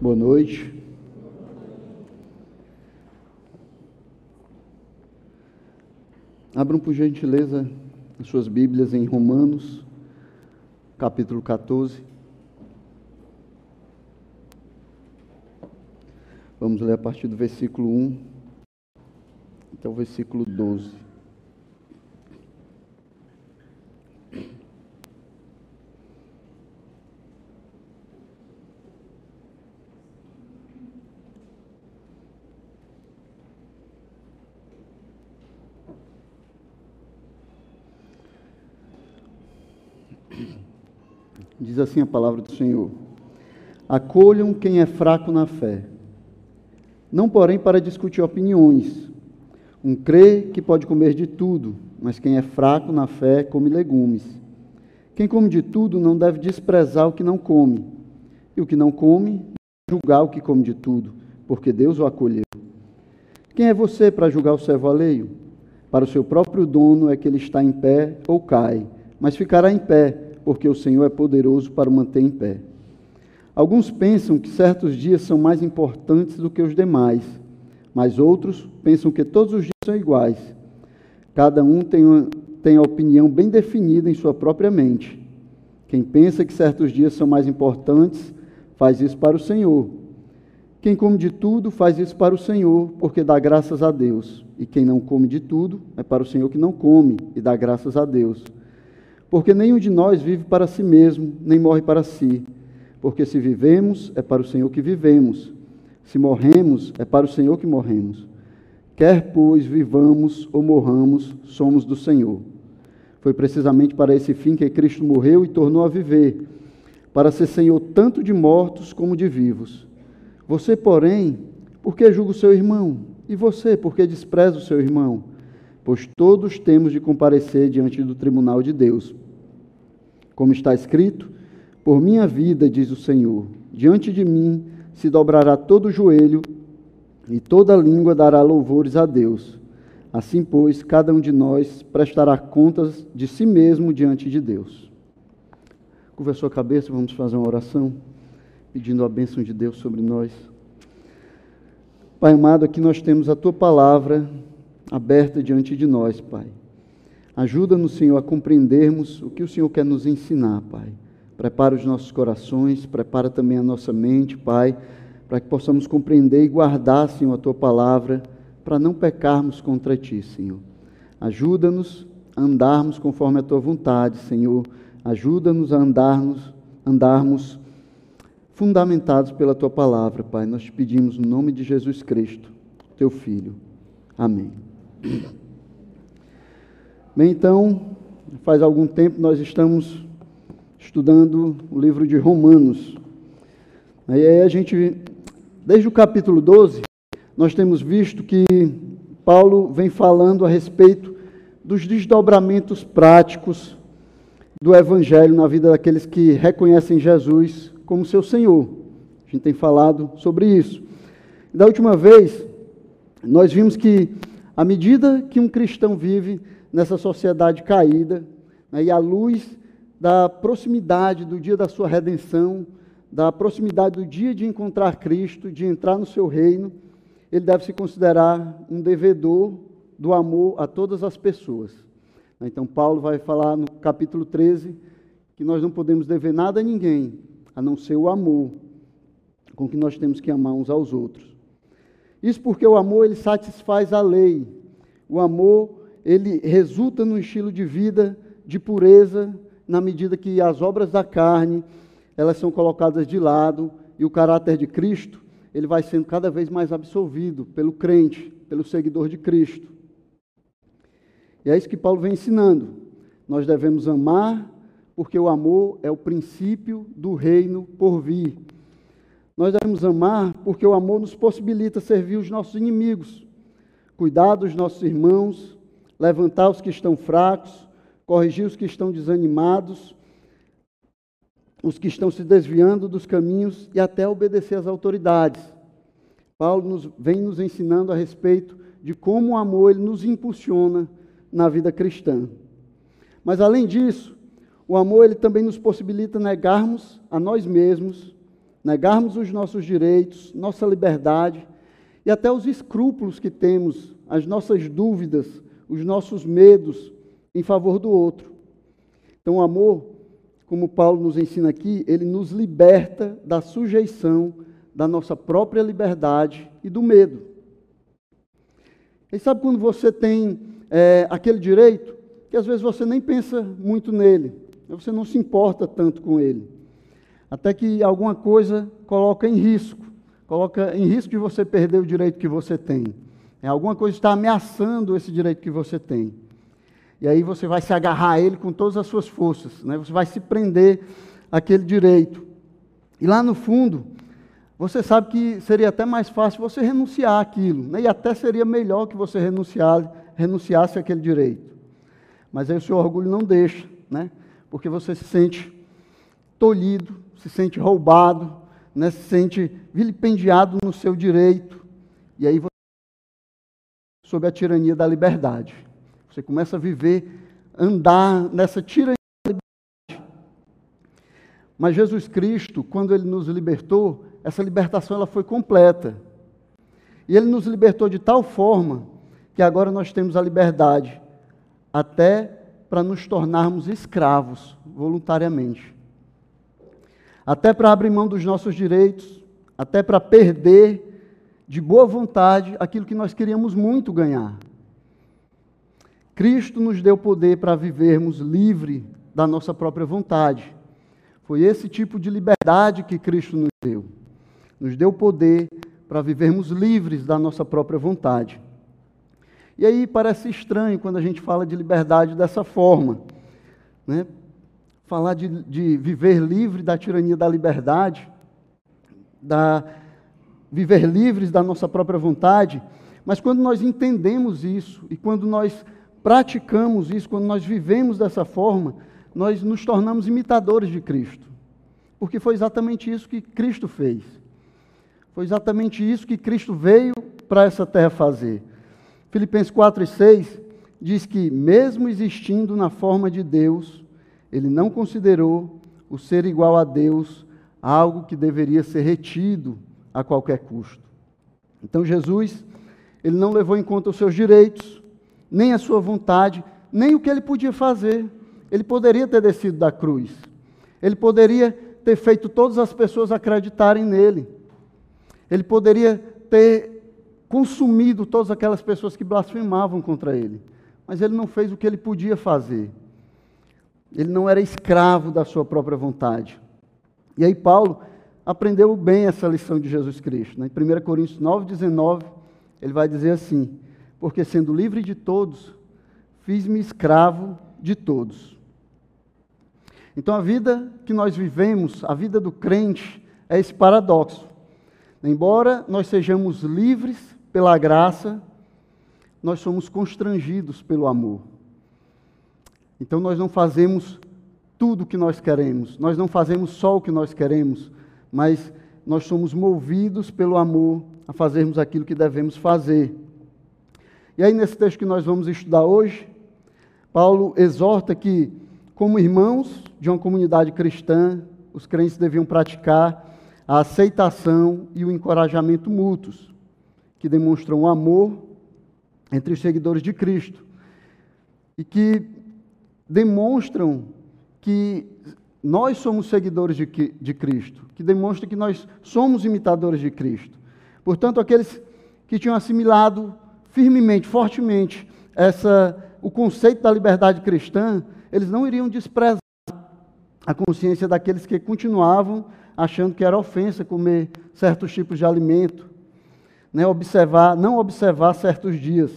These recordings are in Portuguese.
Boa noite. Abram por gentileza as suas Bíblias em Romanos, capítulo 14. Vamos ler a partir do versículo 1 até o versículo 12. Diz assim a palavra do Senhor: Acolham quem é fraco na fé, não porém para discutir opiniões. Um crê que pode comer de tudo, mas quem é fraco na fé come legumes. Quem come de tudo não deve desprezar o que não come, e o que não come, julgar o que come de tudo, porque Deus o acolheu. Quem é você para julgar o servo alheio? Para o seu próprio dono é que ele está em pé ou cai, mas ficará em pé porque o Senhor é poderoso para o manter em pé. Alguns pensam que certos dias são mais importantes do que os demais, mas outros pensam que todos os dias são iguais. Cada um tem, uma, tem a opinião bem definida em sua própria mente. Quem pensa que certos dias são mais importantes, faz isso para o Senhor. Quem come de tudo, faz isso para o Senhor, porque dá graças a Deus. E quem não come de tudo, é para o Senhor que não come e dá graças a Deus. Porque nenhum de nós vive para si mesmo, nem morre para si. Porque se vivemos, é para o Senhor que vivemos. Se morremos, é para o Senhor que morremos. Quer, pois, vivamos ou morramos, somos do Senhor. Foi precisamente para esse fim que Cristo morreu e tornou a viver, para ser Senhor tanto de mortos como de vivos. Você, porém, por que julga o seu irmão? E você, por que despreza o seu irmão? pois todos temos de comparecer diante do tribunal de Deus. Como está escrito, por minha vida, diz o Senhor, diante de mim se dobrará todo joelho e toda língua dará louvores a Deus. Assim, pois, cada um de nós prestará contas de si mesmo diante de Deus. Curva a sua cabeça, vamos fazer uma oração, pedindo a bênção de Deus sobre nós. Pai amado, aqui nós temos a tua palavra aberta diante de nós, Pai. Ajuda-nos, Senhor, a compreendermos o que o Senhor quer nos ensinar, Pai. Prepara os nossos corações, prepara também a nossa mente, Pai, para que possamos compreender e guardar, Senhor, a tua palavra, para não pecarmos contra ti, Senhor. Ajuda-nos a andarmos conforme a tua vontade, Senhor. Ajuda-nos a andarmos, andarmos fundamentados pela tua palavra, Pai. Nós te pedimos no nome de Jesus Cristo, teu Filho. Amém. Bem, então, faz algum tempo nós estamos estudando o livro de Romanos. Aí a gente, desde o capítulo 12, nós temos visto que Paulo vem falando a respeito dos desdobramentos práticos do Evangelho na vida daqueles que reconhecem Jesus como seu Senhor. A gente tem falado sobre isso. Da última vez, nós vimos que à medida que um cristão vive nessa sociedade caída, né, e à luz da proximidade do dia da sua redenção, da proximidade do dia de encontrar Cristo, de entrar no seu reino, ele deve se considerar um devedor do amor a todas as pessoas. Então, Paulo vai falar no capítulo 13 que nós não podemos dever nada a ninguém, a não ser o amor com que nós temos que amar uns aos outros. Isso porque o amor ele satisfaz a lei. O amor ele resulta num estilo de vida de pureza, na medida que as obras da carne, elas são colocadas de lado e o caráter de Cristo, ele vai sendo cada vez mais absolvido pelo crente, pelo seguidor de Cristo. E é isso que Paulo vem ensinando. Nós devemos amar, porque o amor é o princípio do reino por vir. Nós devemos amar porque o amor nos possibilita servir os nossos inimigos, cuidar dos nossos irmãos, levantar os que estão fracos, corrigir os que estão desanimados, os que estão se desviando dos caminhos e até obedecer às autoridades. Paulo nos, vem nos ensinando a respeito de como o amor ele nos impulsiona na vida cristã. Mas além disso, o amor ele também nos possibilita negarmos a nós mesmos negarmos os nossos direitos, nossa liberdade e até os escrúpulos que temos, as nossas dúvidas, os nossos medos em favor do outro. Então, o amor, como Paulo nos ensina aqui, ele nos liberta da sujeição da nossa própria liberdade e do medo. E sabe quando você tem é, aquele direito, que às vezes você nem pensa muito nele, você não se importa tanto com ele, até que alguma coisa coloca em risco, coloca em risco de você perder o direito que você tem. É, alguma coisa está ameaçando esse direito que você tem. E aí você vai se agarrar a ele com todas as suas forças, né? você vai se prender àquele direito. E lá no fundo, você sabe que seria até mais fácil você renunciar àquilo, né? e até seria melhor que você renunciar, renunciasse àquele direito. Mas aí o seu orgulho não deixa, né? porque você se sente tolhido, se sente roubado, né? se sente vilipendiado no seu direito, e aí sob a tirania da liberdade. Você começa a viver, andar nessa tirania da liberdade. Mas Jesus Cristo, quando ele nos libertou, essa libertação ela foi completa. E ele nos libertou de tal forma que agora nós temos a liberdade até para nos tornarmos escravos voluntariamente. Até para abrir mão dos nossos direitos, até para perder de boa vontade aquilo que nós queríamos muito ganhar. Cristo nos deu poder para vivermos livre da nossa própria vontade. Foi esse tipo de liberdade que Cristo nos deu. Nos deu poder para vivermos livres da nossa própria vontade. E aí parece estranho quando a gente fala de liberdade dessa forma. Né? Falar de, de viver livre da tirania da liberdade, da viver livres da nossa própria vontade, mas quando nós entendemos isso e quando nós praticamos isso, quando nós vivemos dessa forma, nós nos tornamos imitadores de Cristo. Porque foi exatamente isso que Cristo fez. Foi exatamente isso que Cristo veio para essa terra fazer. Filipenses 4 e 6 diz que, mesmo existindo na forma de Deus, ele não considerou o ser igual a Deus algo que deveria ser retido a qualquer custo. Então Jesus, ele não levou em conta os seus direitos, nem a sua vontade, nem o que ele podia fazer. Ele poderia ter descido da cruz. Ele poderia ter feito todas as pessoas acreditarem nele. Ele poderia ter consumido todas aquelas pessoas que blasfemavam contra ele. Mas ele não fez o que ele podia fazer. Ele não era escravo da sua própria vontade. E aí Paulo aprendeu bem essa lição de Jesus Cristo. Né? Em 1 Coríntios 9, 19, ele vai dizer assim: porque sendo livre de todos, fiz-me escravo de todos. Então a vida que nós vivemos, a vida do crente, é esse paradoxo. Embora nós sejamos livres pela graça, nós somos constrangidos pelo amor. Então nós não fazemos tudo o que nós queremos, nós não fazemos só o que nós queremos, mas nós somos movidos pelo amor a fazermos aquilo que devemos fazer. E aí, nesse texto que nós vamos estudar hoje, Paulo exorta que, como irmãos de uma comunidade cristã, os crentes deviam praticar a aceitação e o encorajamento mútuos, que demonstram o amor entre os seguidores de Cristo e que demonstram que nós somos seguidores de, de Cristo, que demonstram que nós somos imitadores de Cristo. Portanto, aqueles que tinham assimilado firmemente, fortemente, essa, o conceito da liberdade cristã, eles não iriam desprezar a consciência daqueles que continuavam achando que era ofensa comer certos tipos de alimento, né, observar, não observar certos dias.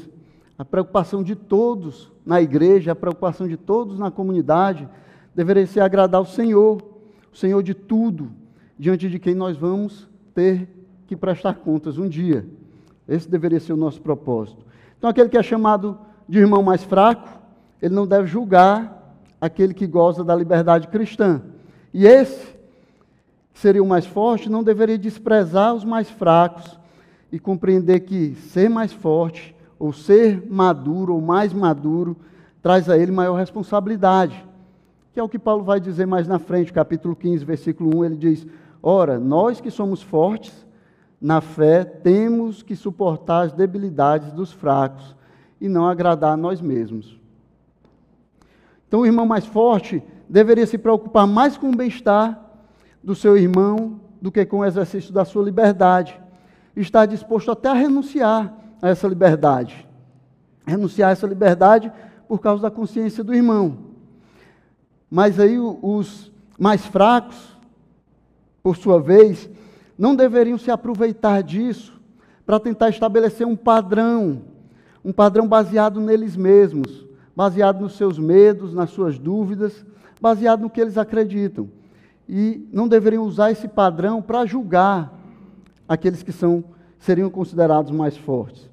A preocupação de todos na igreja, a preocupação de todos na comunidade, deveria ser agradar o Senhor, o Senhor de tudo, diante de quem nós vamos ter que prestar contas um dia. Esse deveria ser o nosso propósito. Então, aquele que é chamado de irmão mais fraco, ele não deve julgar aquele que goza da liberdade cristã. E esse, que seria o mais forte, não deveria desprezar os mais fracos e compreender que ser mais forte, ou ser maduro, ou mais maduro, traz a ele maior responsabilidade. Que é o que Paulo vai dizer mais na frente, capítulo 15, versículo 1, ele diz: Ora, nós que somos fortes na fé, temos que suportar as debilidades dos fracos e não agradar a nós mesmos. Então, o irmão mais forte deveria se preocupar mais com o bem-estar do seu irmão do que com o exercício da sua liberdade. Estar disposto até a renunciar a essa liberdade. Renunciar a essa liberdade por causa da consciência do irmão. Mas aí os mais fracos, por sua vez, não deveriam se aproveitar disso para tentar estabelecer um padrão, um padrão baseado neles mesmos, baseado nos seus medos, nas suas dúvidas, baseado no que eles acreditam. E não deveriam usar esse padrão para julgar aqueles que são seriam considerados mais fortes.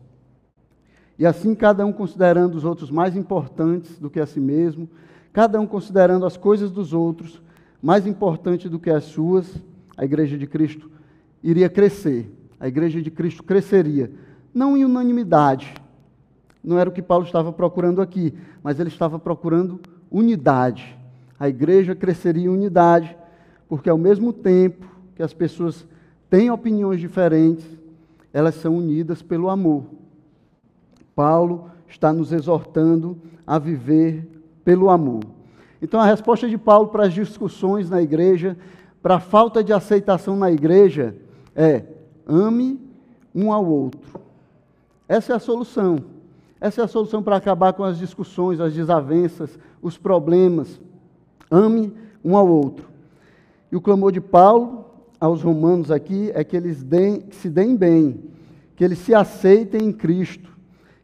E assim, cada um considerando os outros mais importantes do que a si mesmo, cada um considerando as coisas dos outros mais importantes do que as suas, a igreja de Cristo iria crescer. A igreja de Cristo cresceria, não em unanimidade. Não era o que Paulo estava procurando aqui, mas ele estava procurando unidade. A igreja cresceria em unidade, porque ao mesmo tempo que as pessoas têm opiniões diferentes, elas são unidas pelo amor. Paulo está nos exortando a viver pelo amor. Então, a resposta de Paulo para as discussões na igreja, para a falta de aceitação na igreja, é: ame um ao outro. Essa é a solução. Essa é a solução para acabar com as discussões, as desavenças, os problemas. Ame um ao outro. E o clamor de Paulo aos romanos aqui é que eles deem, que se deem bem, que eles se aceitem em Cristo,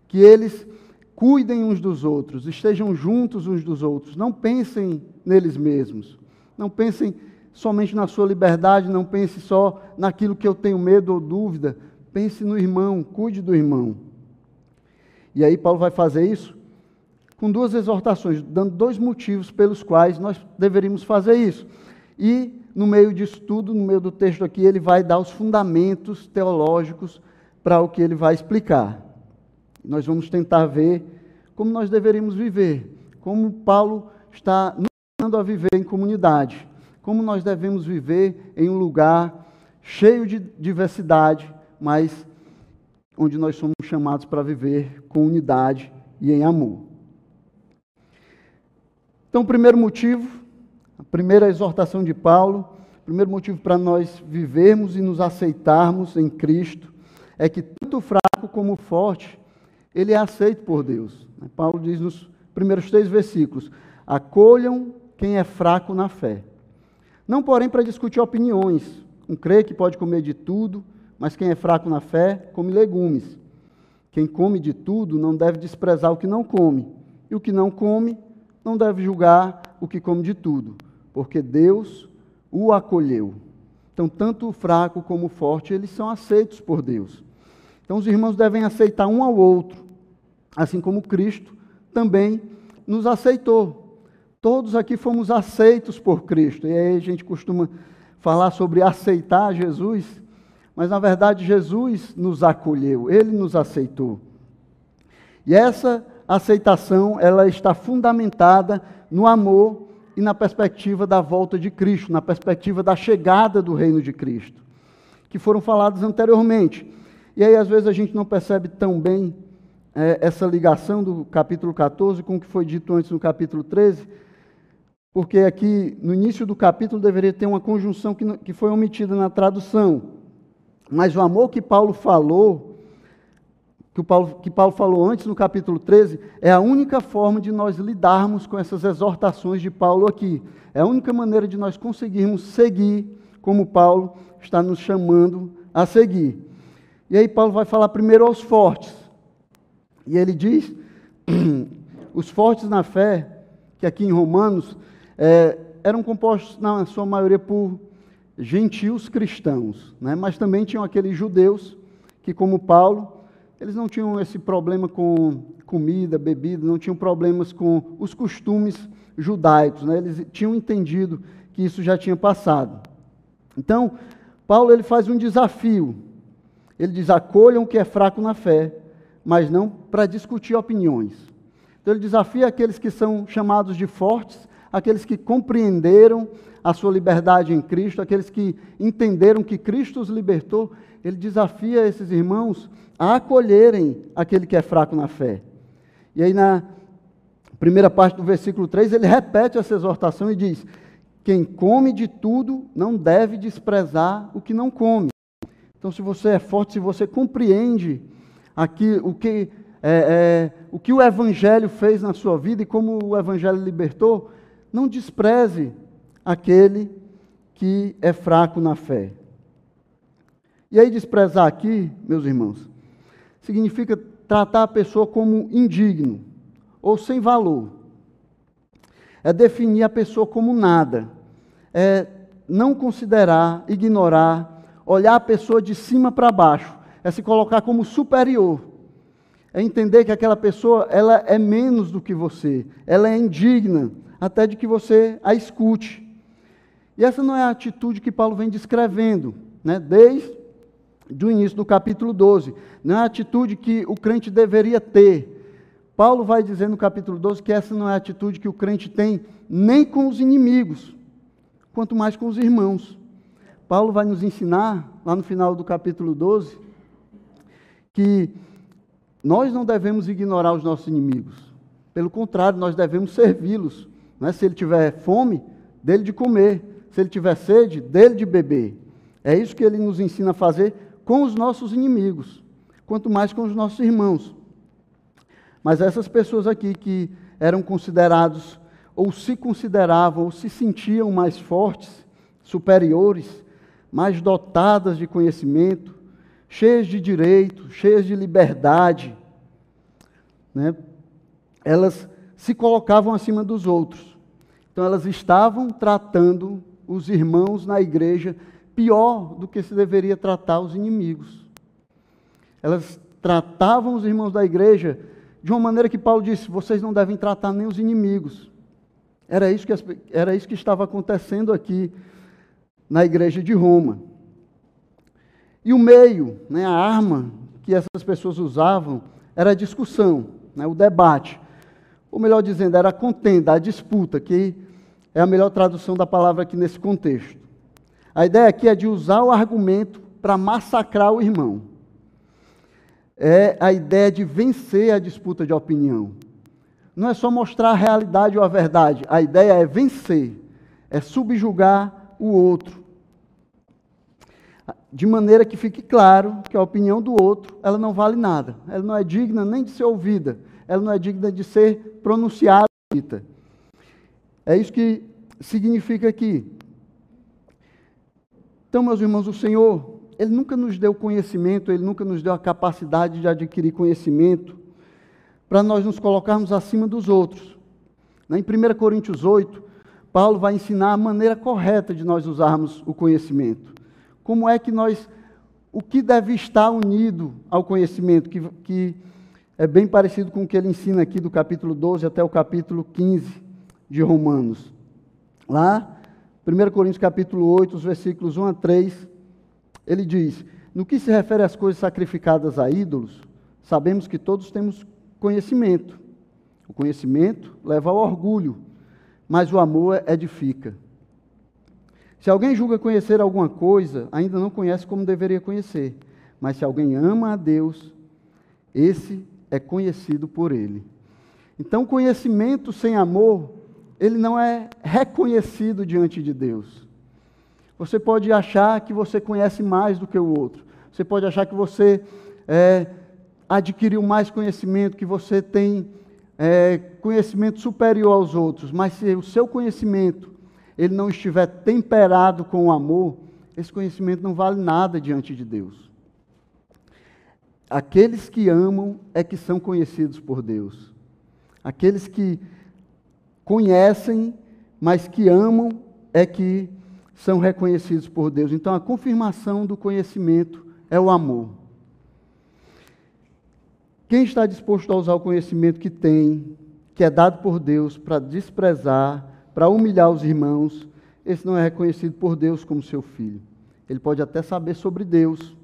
que eles cuidem uns dos outros, estejam juntos uns dos outros, não pensem neles mesmos, não pensem somente na sua liberdade, não pense só naquilo que eu tenho medo ou dúvida, pense no irmão, cuide do irmão. E aí Paulo vai fazer isso com duas exortações, dando dois motivos pelos quais nós deveríamos fazer isso. E no meio disso tudo, no meio do texto aqui, ele vai dar os fundamentos teológicos para o que ele vai explicar. Nós vamos tentar ver como nós deveríamos viver, como Paulo está nos ensinando a viver em comunidade, como nós devemos viver em um lugar cheio de diversidade, mas onde nós somos chamados para viver com unidade e em amor. Então, o primeiro motivo, a primeira exortação de Paulo, o primeiro motivo para nós vivermos e nos aceitarmos em Cristo é que tanto fraco como forte ele é aceito por Deus. Paulo diz nos primeiros três versículos: acolham quem é fraco na fé. Não, porém, para discutir opiniões. Um crê que pode comer de tudo, mas quem é fraco na fé, come legumes. Quem come de tudo não deve desprezar o que não come, e o que não come não deve julgar o que come de tudo, porque Deus o acolheu. Então, tanto o fraco como o forte, eles são aceitos por Deus. Então, os irmãos devem aceitar um ao outro, assim como Cristo também nos aceitou. Todos aqui fomos aceitos por Cristo. E aí a gente costuma falar sobre aceitar Jesus, mas na verdade Jesus nos acolheu, ele nos aceitou. E essa aceitação, ela está fundamentada no amor e na perspectiva da volta de Cristo, na perspectiva da chegada do reino de Cristo, que foram falados anteriormente. E aí às vezes a gente não percebe tão bem é, essa ligação do capítulo 14 com o que foi dito antes no capítulo 13, porque aqui no início do capítulo deveria ter uma conjunção que, que foi omitida na tradução. Mas o amor que Paulo falou, que, Paulo, que Paulo falou antes no capítulo 13, é a única forma de nós lidarmos com essas exortações de Paulo aqui. É a única maneira de nós conseguirmos seguir como Paulo está nos chamando a seguir. E aí Paulo vai falar primeiro aos fortes. E ele diz: os fortes na fé, que aqui em Romanos, é, eram compostos, na sua maioria, por gentios cristãos, né? mas também tinham aqueles judeus que, como Paulo, eles não tinham esse problema com comida, bebida, não tinham problemas com os costumes judaicos, né? eles tinham entendido que isso já tinha passado. Então, Paulo ele faz um desafio. Ele diz: acolham o que é fraco na fé mas não para discutir opiniões. Então ele desafia aqueles que são chamados de fortes, aqueles que compreenderam a sua liberdade em Cristo, aqueles que entenderam que Cristo os libertou, ele desafia esses irmãos a acolherem aquele que é fraco na fé. E aí, na primeira parte do versículo 3, ele repete essa exortação e diz: Quem come de tudo não deve desprezar o que não come. Então, se você é forte, se você compreende aqui o que, é, é, o, que o Evangelho fez na sua vida e como o Evangelho libertou, não despreze aquele que é fraco na fé. E aí, desprezar aqui, meus irmãos, significa tratar a pessoa como indigno ou sem valor. É definir a pessoa como nada. É não considerar, ignorar, olhar a pessoa de cima para baixo. É se colocar como superior. É entender que aquela pessoa ela é menos do que você. Ela é indigna até de que você a escute. E essa não é a atitude que Paulo vem descrevendo, né? desde o início do capítulo 12. Não é a atitude que o crente deveria ter. Paulo vai dizer no capítulo 12 que essa não é a atitude que o crente tem nem com os inimigos, quanto mais com os irmãos. Paulo vai nos ensinar, lá no final do capítulo 12, que nós não devemos ignorar os nossos inimigos. Pelo contrário, nós devemos servi-los. Né? Se ele tiver fome, dele de comer. Se ele tiver sede, dele de beber. É isso que ele nos ensina a fazer com os nossos inimigos, quanto mais com os nossos irmãos. Mas essas pessoas aqui que eram considerados, ou se consideravam, ou se sentiam mais fortes, superiores, mais dotadas de conhecimento, cheias de direito, cheias de liberdade, né? elas se colocavam acima dos outros. Então elas estavam tratando os irmãos na igreja pior do que se deveria tratar os inimigos. Elas tratavam os irmãos da igreja de uma maneira que Paulo disse: vocês não devem tratar nem os inimigos. Era isso que, era isso que estava acontecendo aqui na igreja de Roma. E o meio, né, a arma que essas pessoas usavam era a discussão, né, o debate ou melhor dizendo, era a contenda, a disputa, que é a melhor tradução da palavra aqui nesse contexto. A ideia aqui é de usar o argumento para massacrar o irmão. É a ideia de vencer a disputa de opinião. Não é só mostrar a realidade ou a verdade, a ideia é vencer, é subjugar o outro. De maneira que fique claro que a opinião do outro, ela não vale nada, ela não é digna nem de ser ouvida, ela não é digna de ser pronunciada. É isso que significa aqui. Então, meus irmãos, o Senhor, Ele nunca nos deu conhecimento, Ele nunca nos deu a capacidade de adquirir conhecimento para nós nos colocarmos acima dos outros. Em 1 Coríntios 8, Paulo vai ensinar a maneira correta de nós usarmos o conhecimento. Como é que nós, o que deve estar unido ao conhecimento, que, que é bem parecido com o que ele ensina aqui do capítulo 12 até o capítulo 15 de Romanos. Lá, 1 Coríntios capítulo 8, os versículos 1 a 3, ele diz: No que se refere às coisas sacrificadas a ídolos, sabemos que todos temos conhecimento. O conhecimento leva ao orgulho, mas o amor edifica. Se alguém julga conhecer alguma coisa, ainda não conhece como deveria conhecer. Mas se alguém ama a Deus, esse é conhecido por ele. Então, conhecimento sem amor, ele não é reconhecido diante de Deus. Você pode achar que você conhece mais do que o outro. Você pode achar que você é, adquiriu mais conhecimento, que você tem é, conhecimento superior aos outros. Mas se o seu conhecimento ele não estiver temperado com o amor, esse conhecimento não vale nada diante de Deus. Aqueles que amam é que são conhecidos por Deus. Aqueles que conhecem, mas que amam, é que são reconhecidos por Deus. Então, a confirmação do conhecimento é o amor. Quem está disposto a usar o conhecimento que tem, que é dado por Deus, para desprezar, para humilhar os irmãos, esse não é reconhecido por Deus como seu filho. Ele pode até saber sobre Deus,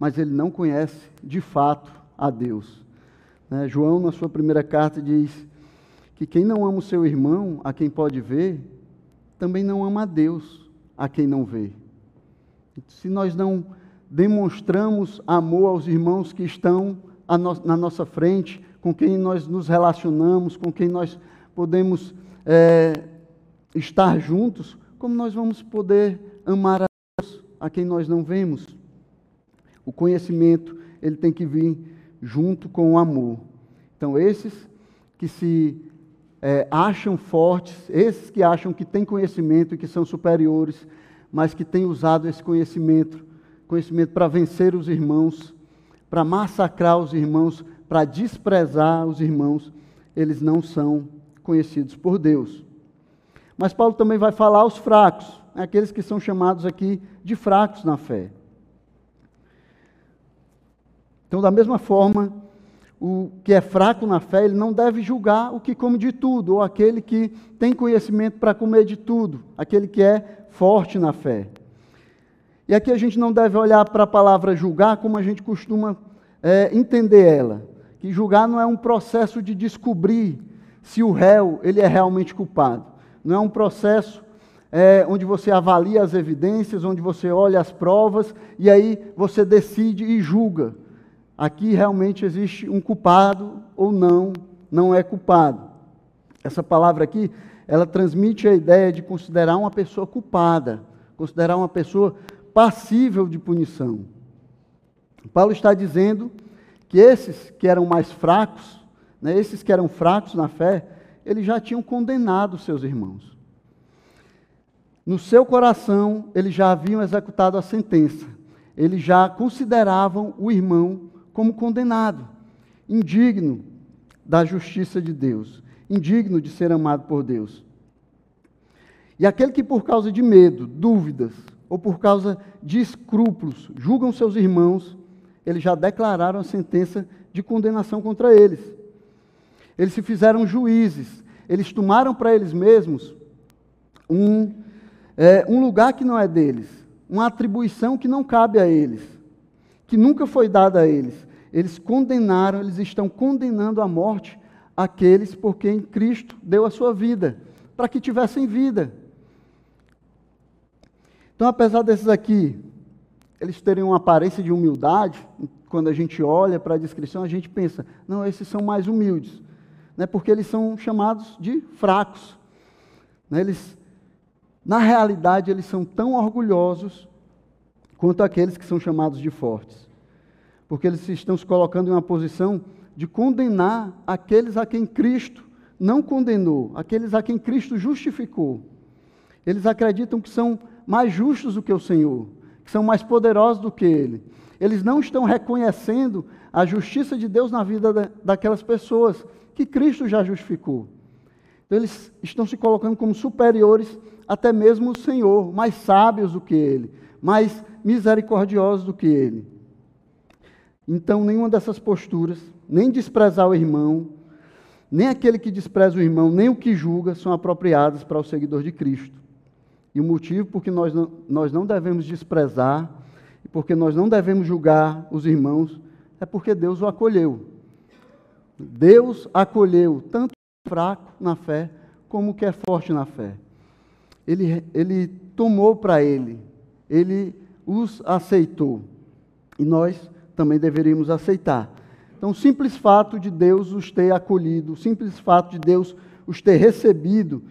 mas ele não conhece de fato a Deus. Né? João, na sua primeira carta, diz que quem não ama o seu irmão, a quem pode ver, também não ama a Deus a quem não vê. Se nós não demonstramos amor aos irmãos que estão na nossa frente, com quem nós nos relacionamos, com quem nós podemos é, estar juntos, como nós vamos poder amar a Deus a quem nós não vemos? O conhecimento, ele tem que vir junto com o amor. Então, esses que se é, acham fortes, esses que acham que têm conhecimento e que são superiores, mas que têm usado esse conhecimento, conhecimento para vencer os irmãos, para massacrar os irmãos, para desprezar os irmãos, eles não são conhecidos por Deus. Mas Paulo também vai falar aos fracos, aqueles que são chamados aqui de fracos na fé. Então, da mesma forma, o que é fraco na fé, ele não deve julgar o que come de tudo, ou aquele que tem conhecimento para comer de tudo, aquele que é forte na fé. E aqui a gente não deve olhar para a palavra julgar como a gente costuma é, entender ela. Que julgar não é um processo de descobrir se o réu ele é realmente culpado. Não é um processo é, onde você avalia as evidências, onde você olha as provas e aí você decide e julga. Aqui realmente existe um culpado ou não, não é culpado. Essa palavra aqui, ela transmite a ideia de considerar uma pessoa culpada, considerar uma pessoa passível de punição. Paulo está dizendo que esses que eram mais fracos, né, esses que eram fracos na fé, eles já tinham condenado seus irmãos. No seu coração, eles já haviam executado a sentença. Eles já consideravam o irmão como condenado, indigno da justiça de Deus, indigno de ser amado por Deus. E aquele que, por causa de medo, dúvidas ou por causa de escrúpulos, julgam seus irmãos, eles já declararam a sentença de condenação contra eles. Eles se fizeram juízes, eles tomaram para eles mesmos um, é, um lugar que não é deles, uma atribuição que não cabe a eles, que nunca foi dada a eles. Eles condenaram, eles estão condenando à morte aqueles por quem Cristo deu a sua vida, para que tivessem vida. Então, apesar desses aqui, eles terem uma aparência de humildade, quando a gente olha para a descrição, a gente pensa, não, esses são mais humildes, né, porque eles são chamados de fracos. Né, eles, na realidade, eles são tão orgulhosos quanto aqueles que são chamados de fortes, porque eles estão se colocando em uma posição de condenar aqueles a quem Cristo não condenou, aqueles a quem Cristo justificou. Eles acreditam que são mais justos do que o Senhor, que são mais poderosos do que Ele. Eles não estão reconhecendo a justiça de Deus na vida da, daquelas pessoas que Cristo já justificou. Então, eles estão se colocando como superiores até mesmo o Senhor, mais sábios do que Ele, mais misericordiosos do que Ele. Então, nenhuma dessas posturas, nem desprezar o irmão, nem aquele que despreza o irmão, nem o que julga, são apropriadas para o seguidor de Cristo. E o motivo por que nós não, nós não devemos desprezar, e porque nós não devemos julgar os irmãos, é porque Deus o acolheu. Deus acolheu tanto o fraco na fé, como o que é forte na fé. Ele, ele tomou para ele, ele os aceitou. E nós também deveríamos aceitar. Então, o simples fato de Deus os ter acolhido, o simples fato de Deus os ter recebido,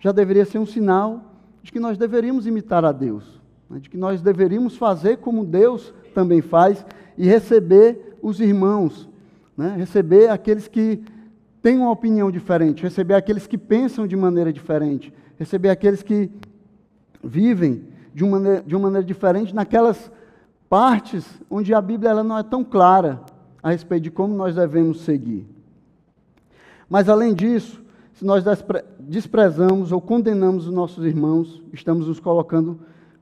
já deveria ser um sinal de que nós deveríamos imitar a Deus, né? de que nós deveríamos fazer como Deus também faz e receber os irmãos, né? receber aqueles que têm uma opinião diferente, receber aqueles que pensam de maneira diferente, receber aqueles que vivem de uma maneira, de uma maneira diferente naquelas partes onde a Bíblia ela não é tão clara a respeito de como nós devemos seguir. Mas além disso, se nós desprezamos ou condenamos os nossos irmãos, estamos nos colocando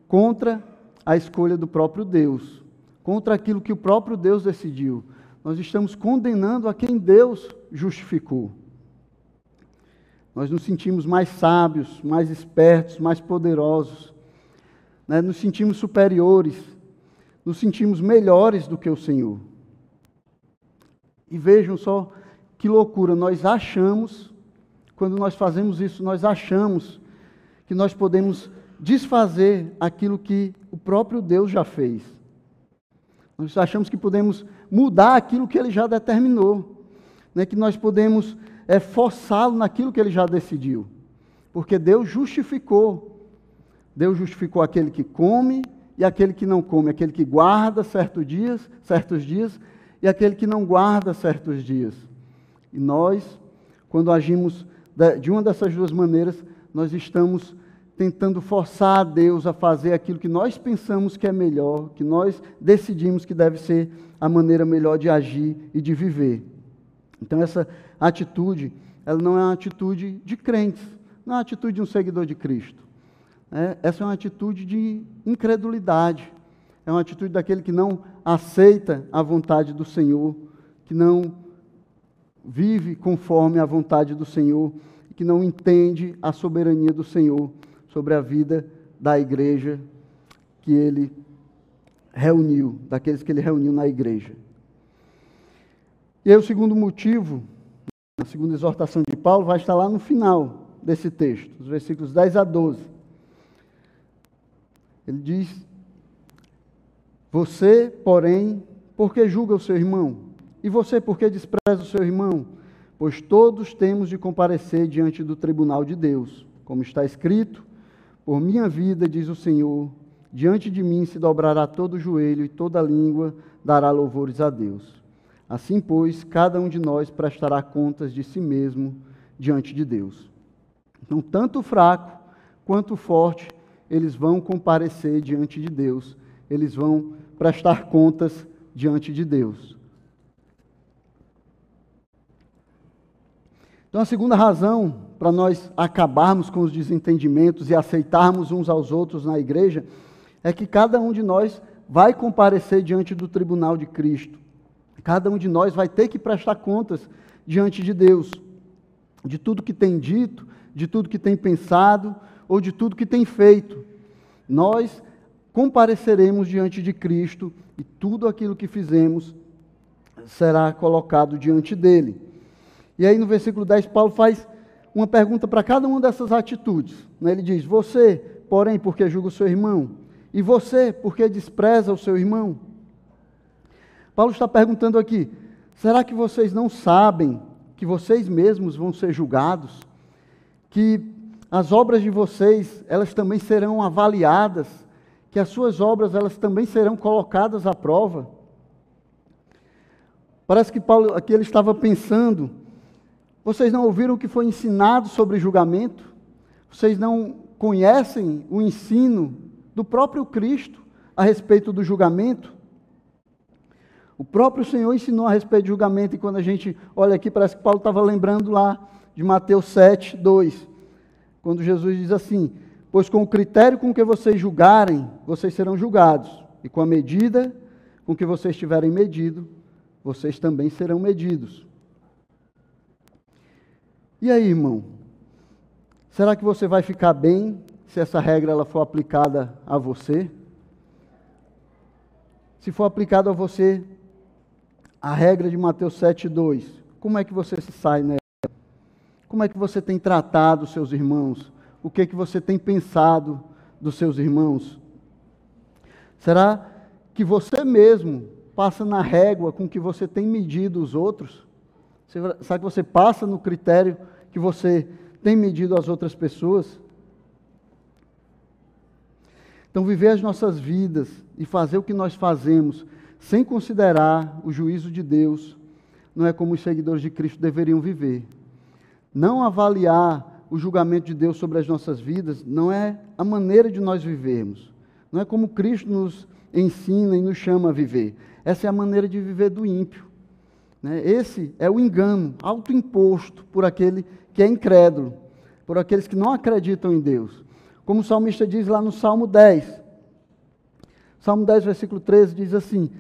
contra a escolha do próprio Deus, contra aquilo que o próprio Deus decidiu. Nós estamos condenando a quem Deus justificou. Nós nos sentimos mais sábios, mais espertos, mais poderosos, né? nos sentimos superiores, nos sentimos melhores do que o Senhor. E vejam só que loucura, nós achamos quando nós fazemos isso, nós achamos que nós podemos desfazer aquilo que o próprio Deus já fez. Nós achamos que podemos mudar aquilo que ele já determinou, né? que nós podemos é, forçá-lo naquilo que ele já decidiu. Porque Deus justificou. Deus justificou aquele que come e aquele que não come, aquele que guarda certos dias, certos dias e aquele que não guarda certos dias. E nós, quando agimos de uma dessas duas maneiras, nós estamos tentando forçar a Deus a fazer aquilo que nós pensamos que é melhor, que nós decidimos que deve ser a maneira melhor de agir e de viver. Então essa atitude, ela não é uma atitude de crentes, não é uma atitude de um seguidor de Cristo. É, essa é uma atitude de incredulidade, é uma atitude daquele que não aceita a vontade do Senhor, que não vive conforme a vontade do Senhor, que não entende a soberania do Senhor sobre a vida da igreja que ele reuniu, daqueles que ele reuniu na igreja. E aí o segundo motivo, a segunda exortação de Paulo, vai estar lá no final desse texto, os versículos 10 a 12. Ele diz: Você, porém, por que julga o seu irmão? E você, por que despreza o seu irmão? Pois todos temos de comparecer diante do tribunal de Deus. Como está escrito: Por minha vida, diz o Senhor, diante de mim se dobrará todo joelho e toda língua dará louvores a Deus. Assim, pois, cada um de nós prestará contas de si mesmo diante de Deus. Então, tanto o fraco quanto o forte, eles vão comparecer diante de Deus, eles vão prestar contas diante de Deus. Então, a segunda razão para nós acabarmos com os desentendimentos e aceitarmos uns aos outros na igreja é que cada um de nós vai comparecer diante do tribunal de Cristo. Cada um de nós vai ter que prestar contas diante de Deus, de tudo que tem dito, de tudo que tem pensado ou de tudo que tem feito. Nós compareceremos diante de Cristo e tudo aquilo que fizemos será colocado diante dele. E aí no versículo 10, Paulo faz uma pergunta para cada uma dessas atitudes. Né? Ele diz: Você, porém, porque julga o seu irmão? E você, porque despreza o seu irmão? Paulo está perguntando aqui: será que vocês não sabem que vocês mesmos vão ser julgados? Que as obras de vocês, elas também serão avaliadas, que as suas obras, elas também serão colocadas à prova? Parece que Paulo aqui ele estava pensando: vocês não ouviram o que foi ensinado sobre julgamento? Vocês não conhecem o ensino do próprio Cristo a respeito do julgamento? O próprio Senhor ensinou a respeito de julgamento, e quando a gente olha aqui, parece que Paulo estava lembrando lá de Mateus 7, 2, quando Jesus diz assim: Pois com o critério com que vocês julgarem, vocês serão julgados, e com a medida com que vocês tiverem medido, vocês também serão medidos. E aí, irmão? Será que você vai ficar bem se essa regra ela for aplicada a você? Se for aplicada a você, a regra de Mateus 7,2, como é que você se sai nela? Como é que você tem tratado seus irmãos? O que é que você tem pensado dos seus irmãos? Será que você mesmo passa na régua com que você tem medido os outros? Será que você passa no critério que você tem medido as outras pessoas? Então, viver as nossas vidas e fazer o que nós fazemos sem considerar o juízo de Deus, não é como os seguidores de Cristo deveriam viver. Não avaliar o julgamento de Deus sobre as nossas vidas não é a maneira de nós vivermos. Não é como Cristo nos ensina e nos chama a viver. Essa é a maneira de viver do ímpio. Né? Esse é o engano autoimposto por aquele que é incrédulo, por aqueles que não acreditam em Deus. Como o salmista diz lá no Salmo 10. Salmo 10, versículo 13 diz assim: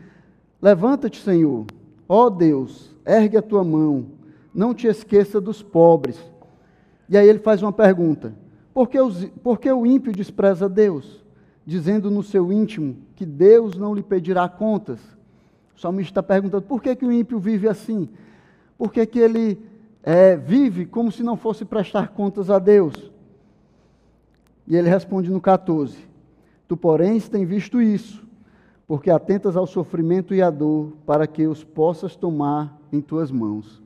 Levanta-te, Senhor, ó Deus, ergue a tua mão, não te esqueça dos pobres. E aí ele faz uma pergunta: por que, os, por que o ímpio despreza Deus? Dizendo no seu íntimo que Deus não lhe pedirá contas. O salmista está perguntando: por que, que o ímpio vive assim? Por que, que ele é, vive como se não fosse prestar contas a Deus? E ele responde no 14: Tu, porém, tens visto isso, porque atentas ao sofrimento e à dor, para que os possas tomar em tuas mãos.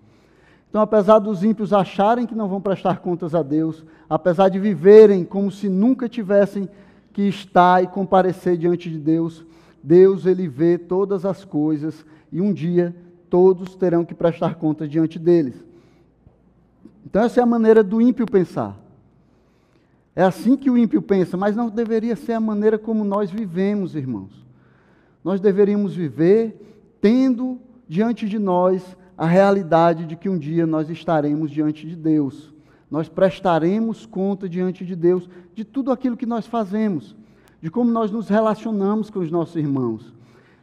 Então, apesar dos ímpios acharem que não vão prestar contas a Deus, apesar de viverem como se nunca tivessem que estar e comparecer diante de Deus, Deus ele vê todas as coisas e um dia todos terão que prestar contas diante deles. Então, essa é a maneira do ímpio pensar. É assim que o ímpio pensa, mas não deveria ser a maneira como nós vivemos, irmãos. Nós deveríamos viver tendo diante de nós a realidade de que um dia nós estaremos diante de Deus. Nós prestaremos conta diante de Deus de tudo aquilo que nós fazemos, de como nós nos relacionamos com os nossos irmãos,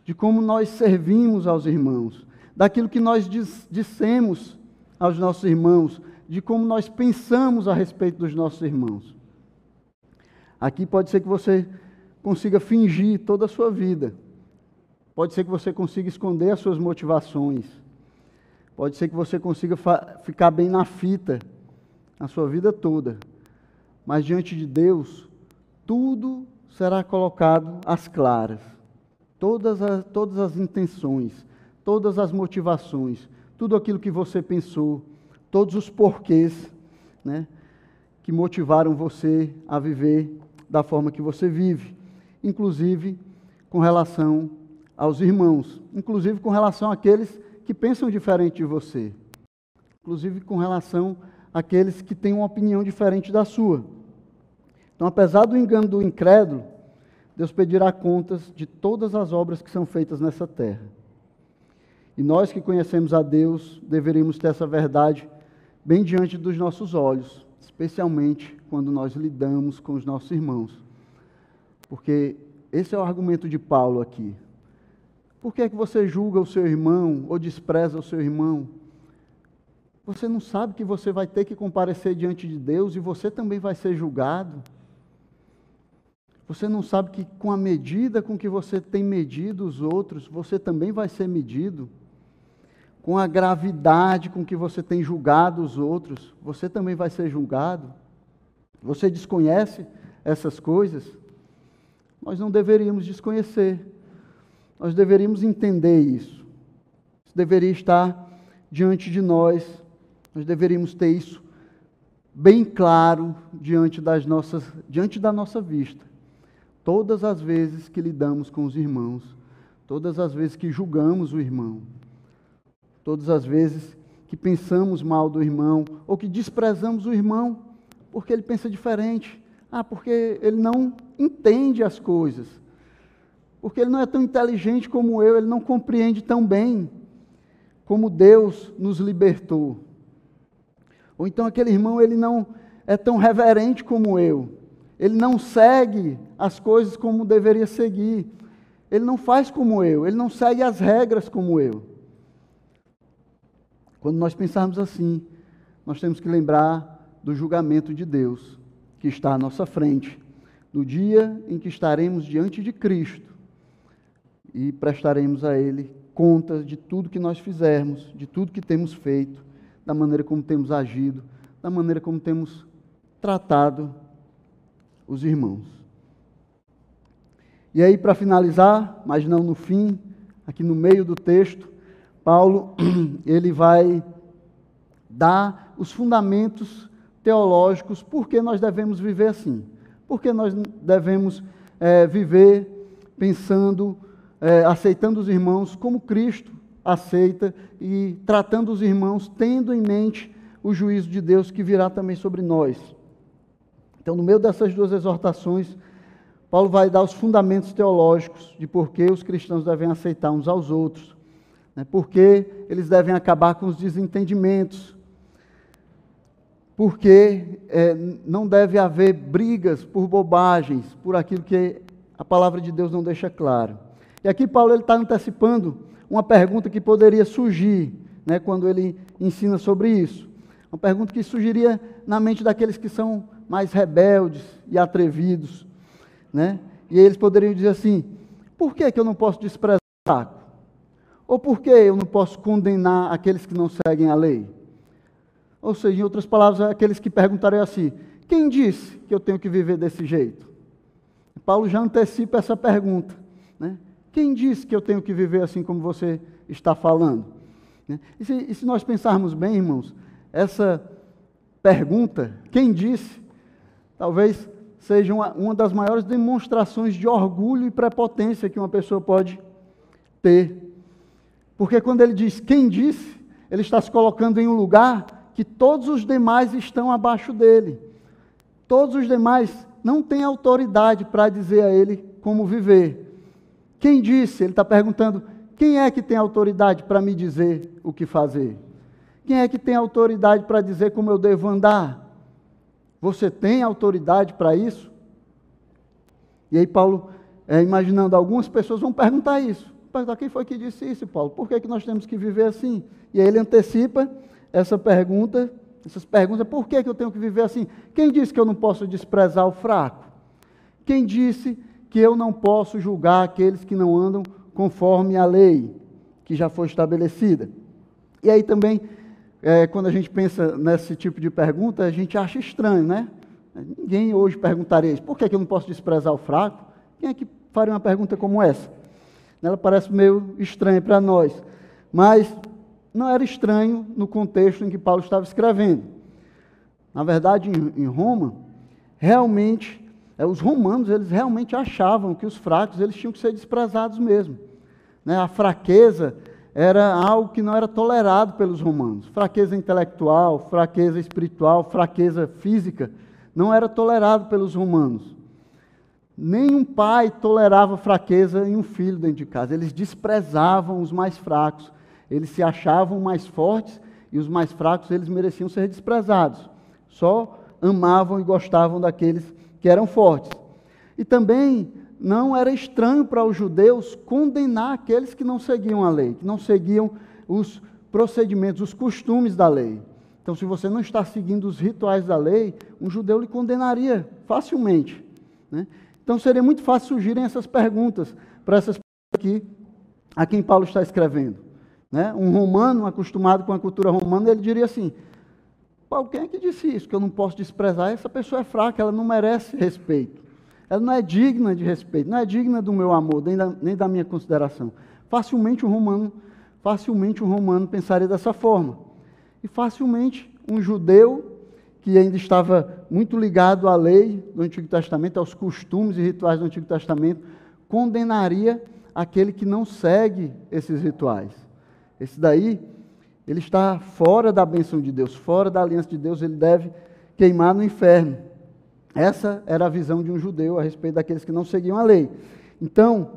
de como nós servimos aos irmãos, daquilo que nós dissemos aos nossos irmãos, de como nós pensamos a respeito dos nossos irmãos. Aqui pode ser que você consiga fingir toda a sua vida, pode ser que você consiga esconder as suas motivações Pode ser que você consiga ficar bem na fita a sua vida toda, mas diante de Deus, tudo será colocado às claras. Todas as, todas as intenções, todas as motivações, tudo aquilo que você pensou, todos os porquês né, que motivaram você a viver da forma que você vive, inclusive com relação aos irmãos, inclusive com relação àqueles que pensam diferente de você, inclusive com relação àqueles que têm uma opinião diferente da sua. Então, apesar do engano do incrédulo, Deus pedirá contas de todas as obras que são feitas nessa terra. E nós que conhecemos a Deus, deveríamos ter essa verdade bem diante dos nossos olhos, especialmente quando nós lidamos com os nossos irmãos. Porque esse é o argumento de Paulo aqui. Por que é que você julga o seu irmão ou despreza o seu irmão? Você não sabe que você vai ter que comparecer diante de Deus e você também vai ser julgado? Você não sabe que com a medida com que você tem medido os outros, você também vai ser medido? Com a gravidade com que você tem julgado os outros, você também vai ser julgado? Você desconhece essas coisas? Nós não deveríamos desconhecer. Nós deveríamos entender isso. Isso deveria estar diante de nós. Nós deveríamos ter isso bem claro diante das nossas, diante da nossa vista. Todas as vezes que lidamos com os irmãos, todas as vezes que julgamos o irmão, todas as vezes que pensamos mal do irmão ou que desprezamos o irmão porque ele pensa diferente. Ah, porque ele não entende as coisas porque ele não é tão inteligente como eu, ele não compreende tão bem como Deus nos libertou. Ou então aquele irmão, ele não é tão reverente como eu. Ele não segue as coisas como deveria seguir. Ele não faz como eu, ele não segue as regras como eu. Quando nós pensarmos assim, nós temos que lembrar do julgamento de Deus que está à nossa frente, no dia em que estaremos diante de Cristo e prestaremos a Ele contas de tudo que nós fizermos, de tudo que temos feito, da maneira como temos agido, da maneira como temos tratado os irmãos. E aí, para finalizar, mas não no fim, aqui no meio do texto, Paulo ele vai dar os fundamentos teológicos por que nós devemos viver assim, por que nós devemos é, viver pensando é, aceitando os irmãos como Cristo aceita e tratando os irmãos tendo em mente o juízo de Deus que virá também sobre nós. Então, no meio dessas duas exortações, Paulo vai dar os fundamentos teológicos de por que os cristãos devem aceitar uns aos outros, né? por que eles devem acabar com os desentendimentos, porque é, não deve haver brigas por bobagens, por aquilo que a palavra de Deus não deixa claro. E aqui Paulo está antecipando uma pergunta que poderia surgir né, quando ele ensina sobre isso. Uma pergunta que surgiria na mente daqueles que são mais rebeldes e atrevidos. Né? E eles poderiam dizer assim: por que, que eu não posso desprezar? Ou por que eu não posso condenar aqueles que não seguem a lei? Ou seja, em outras palavras, aqueles que perguntariam assim: Quem disse que eu tenho que viver desse jeito? Paulo já antecipa essa pergunta. Né? Quem disse que eu tenho que viver assim como você está falando? Né? E, se, e se nós pensarmos bem, irmãos, essa pergunta, quem disse, talvez seja uma, uma das maiores demonstrações de orgulho e prepotência que uma pessoa pode ter. Porque quando ele diz quem disse, ele está se colocando em um lugar que todos os demais estão abaixo dele. Todos os demais não têm autoridade para dizer a ele como viver. Quem disse? Ele está perguntando: quem é que tem autoridade para me dizer o que fazer? Quem é que tem autoridade para dizer como eu devo andar? Você tem autoridade para isso? E aí, Paulo, é, imaginando, algumas pessoas vão perguntar isso. Perguntar quem foi que disse isso, Paulo? Por que, que nós temos que viver assim? E aí ele antecipa essa pergunta, essas perguntas, por que, que eu tenho que viver assim? Quem disse que eu não posso desprezar o fraco? Quem disse que eu não posso julgar aqueles que não andam conforme a lei que já foi estabelecida? E aí também é, quando a gente pensa nesse tipo de pergunta, a gente acha estranho, né? Ninguém hoje perguntaria isso. Por que, que eu não posso desprezar o fraco? Quem é que faria uma pergunta como essa? Ela parece meio estranha para nós. Mas não era estranho no contexto em que Paulo estava escrevendo. Na verdade, em, Roma, realmente, é, os romanos, eles realmente achavam que os fracos, eles tinham que ser desprezados mesmo. Né? A fraqueza era algo que não era tolerado pelos romanos. Fraqueza intelectual, fraqueza espiritual, fraqueza física, não era tolerado pelos romanos. Nenhum pai tolerava fraqueza em um filho dentro de casa. Eles desprezavam os mais fracos. Eles se achavam mais fortes e os mais fracos eles mereciam ser desprezados. Só amavam e gostavam daqueles que eram fortes. E também não era estranho para os judeus condenar aqueles que não seguiam a lei, que não seguiam os procedimentos, os costumes da lei. Então, se você não está seguindo os rituais da lei, um judeu lhe condenaria facilmente. Né? Então, seria muito fácil surgirem essas perguntas para essas pessoas aqui, a quem Paulo está escrevendo. Né? Um romano, acostumado com a cultura romana, ele diria assim: Paulo, quem é que disse isso? Que eu não posso desprezar? Essa pessoa é fraca, ela não merece respeito. Ela não é digna de respeito, não é digna do meu amor, nem da, nem da minha consideração. Facilmente um romano, facilmente um romano pensaria dessa forma. E facilmente um judeu que ainda estava muito ligado à lei do Antigo Testamento, aos costumes e rituais do Antigo Testamento, condenaria aquele que não segue esses rituais. Esse daí, ele está fora da bênção de Deus, fora da aliança de Deus, ele deve queimar no inferno. Essa era a visão de um judeu a respeito daqueles que não seguiam a lei. Então,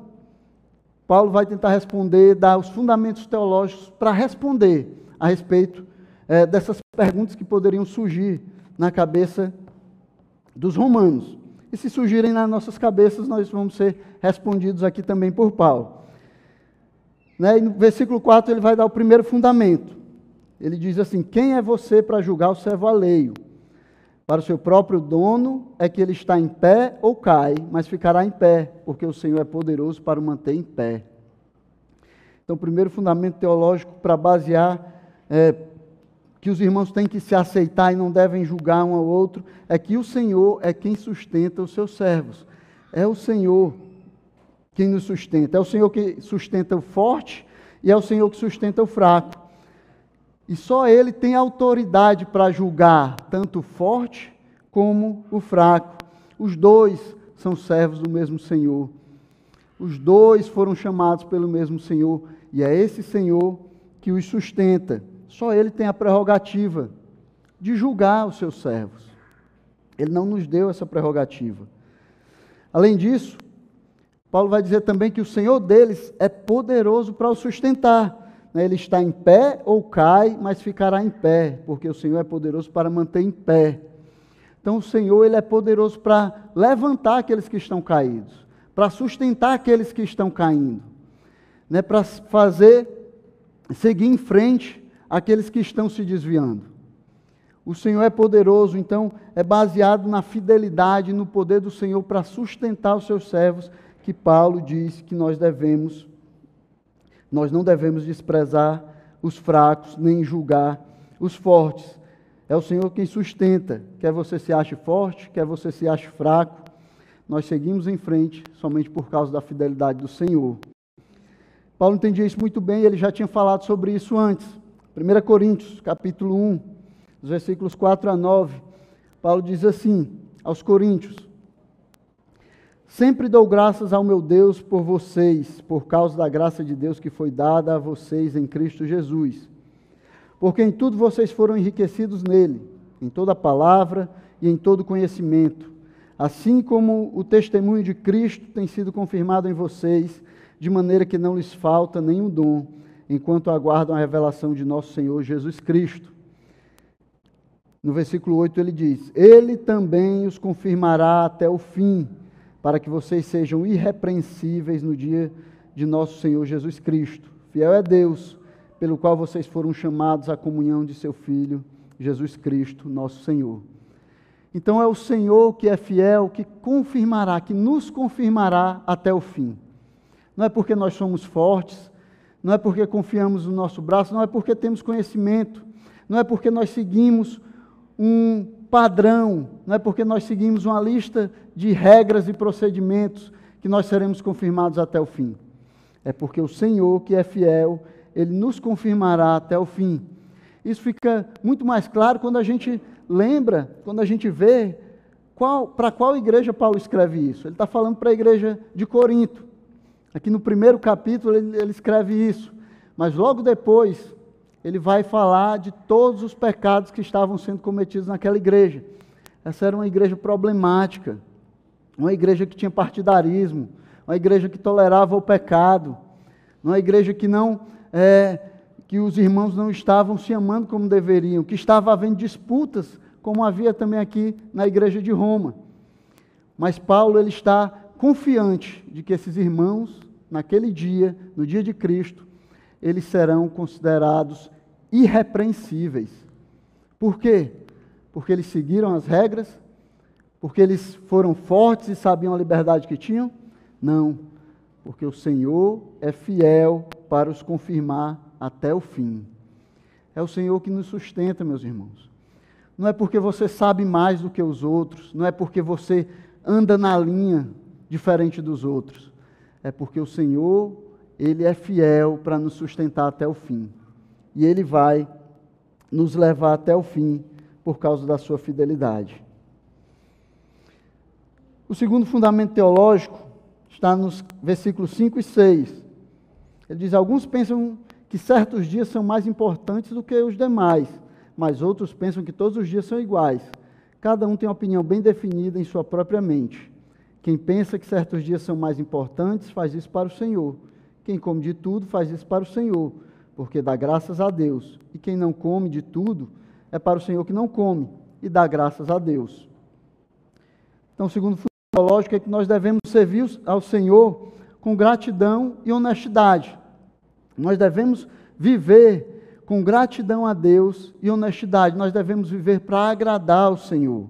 Paulo vai tentar responder, dar os fundamentos teológicos para responder a respeito é, dessas perguntas que poderiam surgir na cabeça dos romanos. E se surgirem nas nossas cabeças, nós vamos ser respondidos aqui também por Paulo. Né? E no versículo 4 ele vai dar o primeiro fundamento. Ele diz assim: Quem é você para julgar o servo alheio? Para o seu próprio dono é que ele está em pé ou cai, mas ficará em pé, porque o Senhor é poderoso para o manter em pé. Então, o primeiro fundamento teológico para basear é, que os irmãos têm que se aceitar e não devem julgar um ao outro é que o Senhor é quem sustenta os seus servos. É o Senhor quem nos sustenta. É o Senhor que sustenta o forte e é o Senhor que sustenta o fraco. E só ele tem autoridade para julgar tanto o forte como o fraco. Os dois são servos do mesmo Senhor. Os dois foram chamados pelo mesmo Senhor. E é esse Senhor que os sustenta. Só ele tem a prerrogativa de julgar os seus servos. Ele não nos deu essa prerrogativa. Além disso, Paulo vai dizer também que o Senhor deles é poderoso para os sustentar. Né, ele está em pé ou cai, mas ficará em pé, porque o Senhor é poderoso para manter em pé. Então o Senhor ele é poderoso para levantar aqueles que estão caídos, para sustentar aqueles que estão caindo, né, para fazer seguir em frente aqueles que estão se desviando. O Senhor é poderoso, então é baseado na fidelidade, no poder do Senhor para sustentar os seus servos, que Paulo diz que nós devemos nós não devemos desprezar os fracos, nem julgar os fortes. É o Senhor quem sustenta, quer você se ache forte, quer você se ache fraco. Nós seguimos em frente somente por causa da fidelidade do Senhor. Paulo entendia isso muito bem, ele já tinha falado sobre isso antes. 1 Coríntios, capítulo 1, versículos 4 a 9. Paulo diz assim aos Coríntios: Sempre dou graças ao meu Deus por vocês, por causa da graça de Deus que foi dada a vocês em Cristo Jesus. Porque em tudo vocês foram enriquecidos nele, em toda palavra e em todo conhecimento, assim como o testemunho de Cristo tem sido confirmado em vocês, de maneira que não lhes falta nenhum dom, enquanto aguardam a revelação de nosso Senhor Jesus Cristo. No versículo 8 ele diz: Ele também os confirmará até o fim para que vocês sejam irrepreensíveis no dia de nosso Senhor Jesus Cristo. Fiel é Deus, pelo qual vocês foram chamados à comunhão de seu Filho, Jesus Cristo, nosso Senhor. Então é o Senhor que é fiel, que confirmará, que nos confirmará até o fim. Não é porque nós somos fortes, não é porque confiamos no nosso braço, não é porque temos conhecimento, não é porque nós seguimos um padrão, não é porque nós seguimos uma lista de regras e procedimentos que nós seremos confirmados até o fim. É porque o Senhor, que é fiel, ele nos confirmará até o fim. Isso fica muito mais claro quando a gente lembra, quando a gente vê para qual igreja Paulo escreve isso. Ele está falando para a igreja de Corinto. Aqui no primeiro capítulo ele, ele escreve isso. Mas logo depois, ele vai falar de todos os pecados que estavam sendo cometidos naquela igreja. Essa era uma igreja problemática, uma igreja que tinha partidarismo, uma igreja que tolerava o pecado, uma igreja que não é, que os irmãos não estavam se amando como deveriam, que estava havendo disputas, como havia também aqui na igreja de Roma. Mas Paulo ele está confiante de que esses irmãos, naquele dia, no dia de Cristo, eles serão considerados irrepreensíveis. Por quê? Porque eles seguiram as regras? Porque eles foram fortes e sabiam a liberdade que tinham? Não, porque o Senhor é fiel para os confirmar até o fim. É o Senhor que nos sustenta, meus irmãos. Não é porque você sabe mais do que os outros, não é porque você anda na linha diferente dos outros. É porque o Senhor ele é fiel para nos sustentar até o fim. E ele vai nos levar até o fim por causa da sua fidelidade. O segundo fundamento teológico está nos versículos 5 e 6. Ele diz: Alguns pensam que certos dias são mais importantes do que os demais, mas outros pensam que todos os dias são iguais. Cada um tem uma opinião bem definida em sua própria mente. Quem pensa que certos dias são mais importantes faz isso para o Senhor. Quem come de tudo faz isso para o Senhor, porque dá graças a Deus. E quem não come de tudo é para o Senhor que não come e dá graças a Deus. Então, o segundo fundamento lógico é que nós devemos servir ao Senhor com gratidão e honestidade. Nós devemos viver com gratidão a Deus e honestidade. Nós devemos viver para agradar ao Senhor.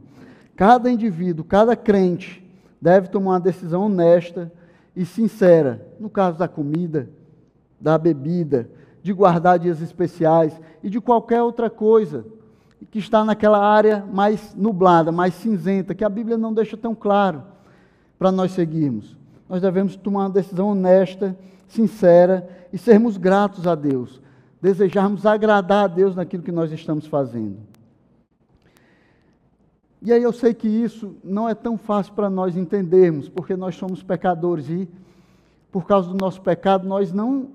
Cada indivíduo, cada crente deve tomar uma decisão honesta e sincera, no caso da comida, da bebida, de guardar dias especiais e de qualquer outra coisa que está naquela área mais nublada, mais cinzenta, que a Bíblia não deixa tão claro para nós seguirmos. Nós devemos tomar uma decisão honesta, sincera e sermos gratos a Deus, desejarmos agradar a Deus naquilo que nós estamos fazendo. E aí eu sei que isso não é tão fácil para nós entendermos, porque nós somos pecadores e, por causa do nosso pecado, nós não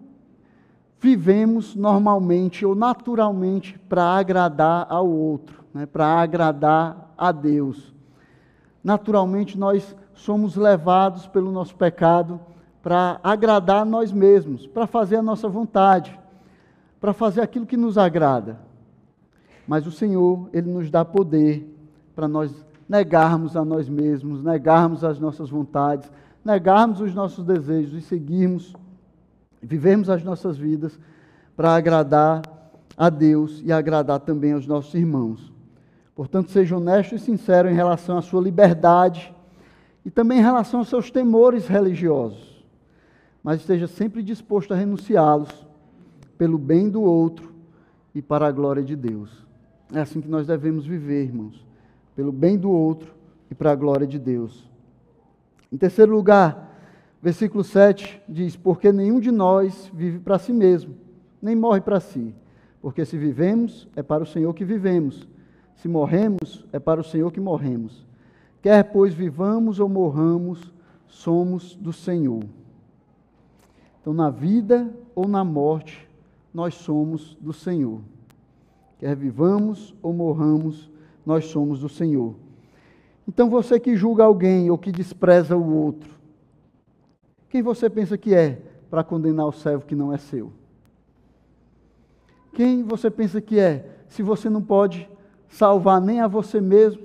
vivemos normalmente ou naturalmente para agradar ao outro, né, para agradar a Deus. Naturalmente, nós somos levados pelo nosso pecado para agradar a nós mesmos, para fazer a nossa vontade, para fazer aquilo que nos agrada. Mas o Senhor, Ele nos dá poder para nós negarmos a nós mesmos, negarmos as nossas vontades, negarmos os nossos desejos e seguirmos, vivermos as nossas vidas para agradar a Deus e agradar também aos nossos irmãos. Portanto, seja honesto e sincero em relação à sua liberdade e também em relação aos seus temores religiosos, mas esteja sempre disposto a renunciá-los pelo bem do outro e para a glória de Deus. É assim que nós devemos viver, irmãos, pelo bem do outro e para a glória de Deus. Em terceiro lugar, versículo 7 diz: Porque nenhum de nós vive para si mesmo, nem morre para si. Porque se vivemos, é para o Senhor que vivemos. Se morremos, é para o Senhor que morremos. Quer, pois, vivamos ou morramos, somos do Senhor. Então, na vida ou na morte, nós somos do Senhor. Quer vivamos ou morramos, nós somos do Senhor. Então, você que julga alguém ou que despreza o outro, quem você pensa que é para condenar o servo que não é seu? Quem você pensa que é, se você não pode salvar nem a você mesmo,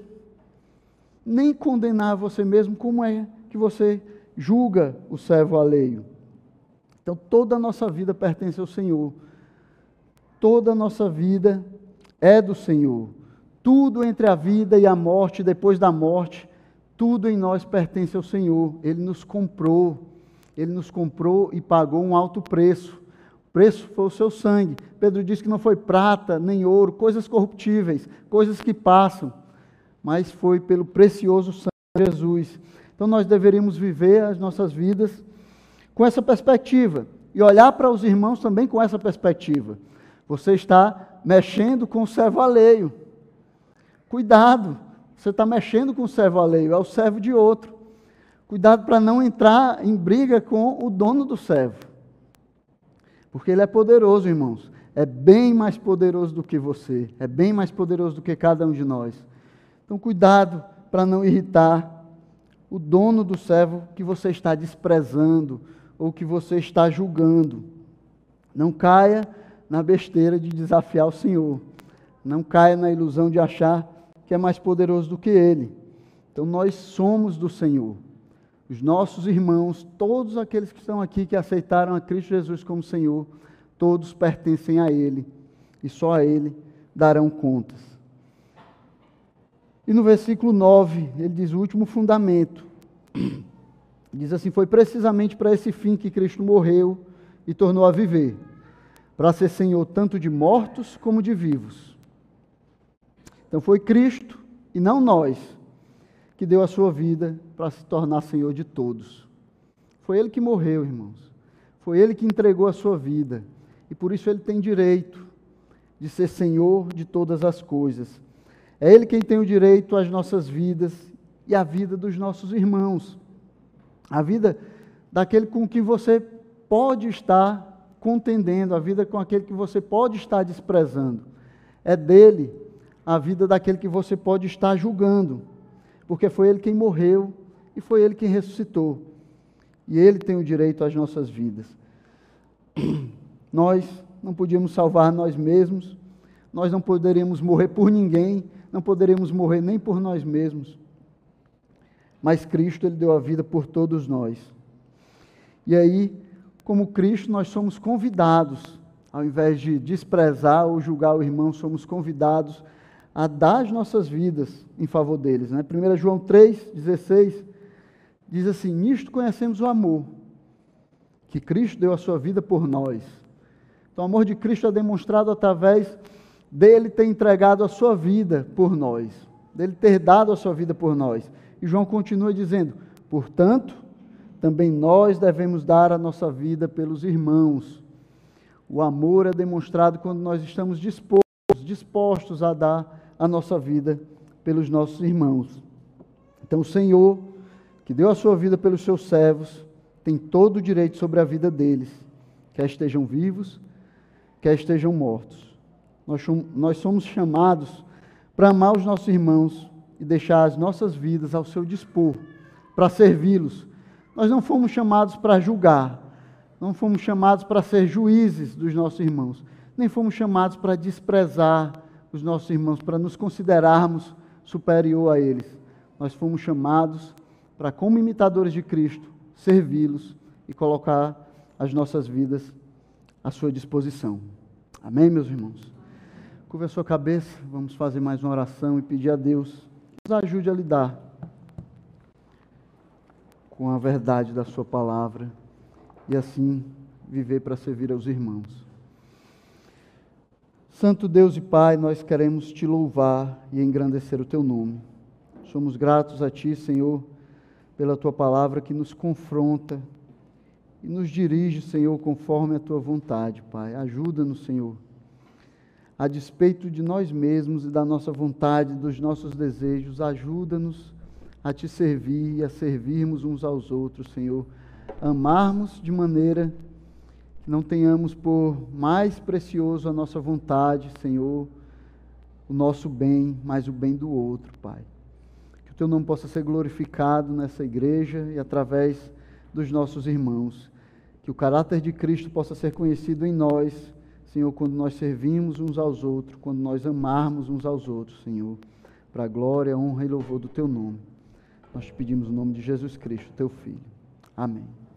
nem condenar a você mesmo, como é que você julga o servo alheio? Então, toda a nossa vida pertence ao Senhor. Toda a nossa vida é do Senhor. Tudo entre a vida e a morte, depois da morte, tudo em nós pertence ao Senhor. Ele nos comprou. Ele nos comprou e pagou um alto preço. O preço foi o seu sangue. Pedro diz que não foi prata nem ouro, coisas corruptíveis, coisas que passam, mas foi pelo precioso sangue de Jesus. Então nós deveríamos viver as nossas vidas com essa perspectiva e olhar para os irmãos também com essa perspectiva. Você está mexendo com o servo alheio. Cuidado, você está mexendo com o servo alheio, é o servo de outro. Cuidado para não entrar em briga com o dono do servo. Porque ele é poderoso, irmãos. É bem mais poderoso do que você. É bem mais poderoso do que cada um de nós. Então, cuidado para não irritar o dono do servo que você está desprezando ou que você está julgando. Não caia na besteira de desafiar o Senhor. Não caia na ilusão de achar que é mais poderoso do que Ele. Então nós somos do Senhor. Os nossos irmãos, todos aqueles que estão aqui que aceitaram a Cristo Jesus como Senhor, todos pertencem a Ele e só a Ele darão contas. E no versículo 9, ele diz o último fundamento. Diz assim: Foi precisamente para esse fim que Cristo morreu e tornou a viver para ser Senhor tanto de mortos como de vivos. Então foi Cristo e não nós que deu a sua vida para se tornar Senhor de todos. Foi Ele que morreu, irmãos. Foi Ele que entregou a sua vida. E por isso Ele tem direito de ser Senhor de todas as coisas. É Ele quem tem o direito às nossas vidas e à vida dos nossos irmãos. A vida daquele com quem você pode estar contendendo, a vida com aquele que você pode estar desprezando. É dele a vida daquele que você pode estar julgando, porque foi ele quem morreu e foi ele quem ressuscitou. E ele tem o direito às nossas vidas. Nós não podíamos salvar nós mesmos, nós não poderíamos morrer por ninguém, não poderíamos morrer nem por nós mesmos. Mas Cristo ele deu a vida por todos nós. E aí como Cristo, nós somos convidados, ao invés de desprezar ou julgar o irmão, somos convidados a dar as nossas vidas em favor deles. Né? 1 João 3,16 diz assim: Nisto conhecemos o amor, que Cristo deu a sua vida por nós. Então, o amor de Cristo é demonstrado através dele ter entregado a sua vida por nós, dele ter dado a sua vida por nós. E João continua dizendo: Portanto, também nós devemos dar a nossa vida pelos irmãos. O amor é demonstrado quando nós estamos dispostos, dispostos a dar a nossa vida pelos nossos irmãos. Então, o Senhor, que deu a sua vida pelos seus servos, tem todo o direito sobre a vida deles, quer estejam vivos, quer estejam mortos. Nós somos, chamados para amar os nossos irmãos e deixar as nossas vidas ao seu dispor, para servi-los nós não fomos chamados para julgar, não fomos chamados para ser juízes dos nossos irmãos, nem fomos chamados para desprezar os nossos irmãos, para nos considerarmos superior a eles. Nós fomos chamados para, como imitadores de Cristo, servi-los e colocar as nossas vidas à sua disposição. Amém, meus irmãos? Curva a sua cabeça, vamos fazer mais uma oração e pedir a Deus que nos ajude a lidar com a verdade da Sua palavra e assim viver para servir aos irmãos. Santo Deus e Pai, nós queremos te louvar e engrandecer o teu nome. Somos gratos a ti, Senhor, pela tua palavra que nos confronta e nos dirige, Senhor, conforme a tua vontade, Pai. Ajuda-nos, Senhor, a despeito de nós mesmos e da nossa vontade, dos nossos desejos, ajuda-nos a te servir e a servirmos uns aos outros, Senhor. Amarmos de maneira que não tenhamos por mais precioso a nossa vontade, Senhor, o nosso bem, mas o bem do outro, Pai. Que o teu nome possa ser glorificado nessa igreja e através dos nossos irmãos. Que o caráter de Cristo possa ser conhecido em nós, Senhor, quando nós servimos uns aos outros, quando nós amarmos uns aos outros, Senhor, para a glória, honra e louvor do teu nome. Nós te pedimos o nome de Jesus Cristo, teu Filho. Amém.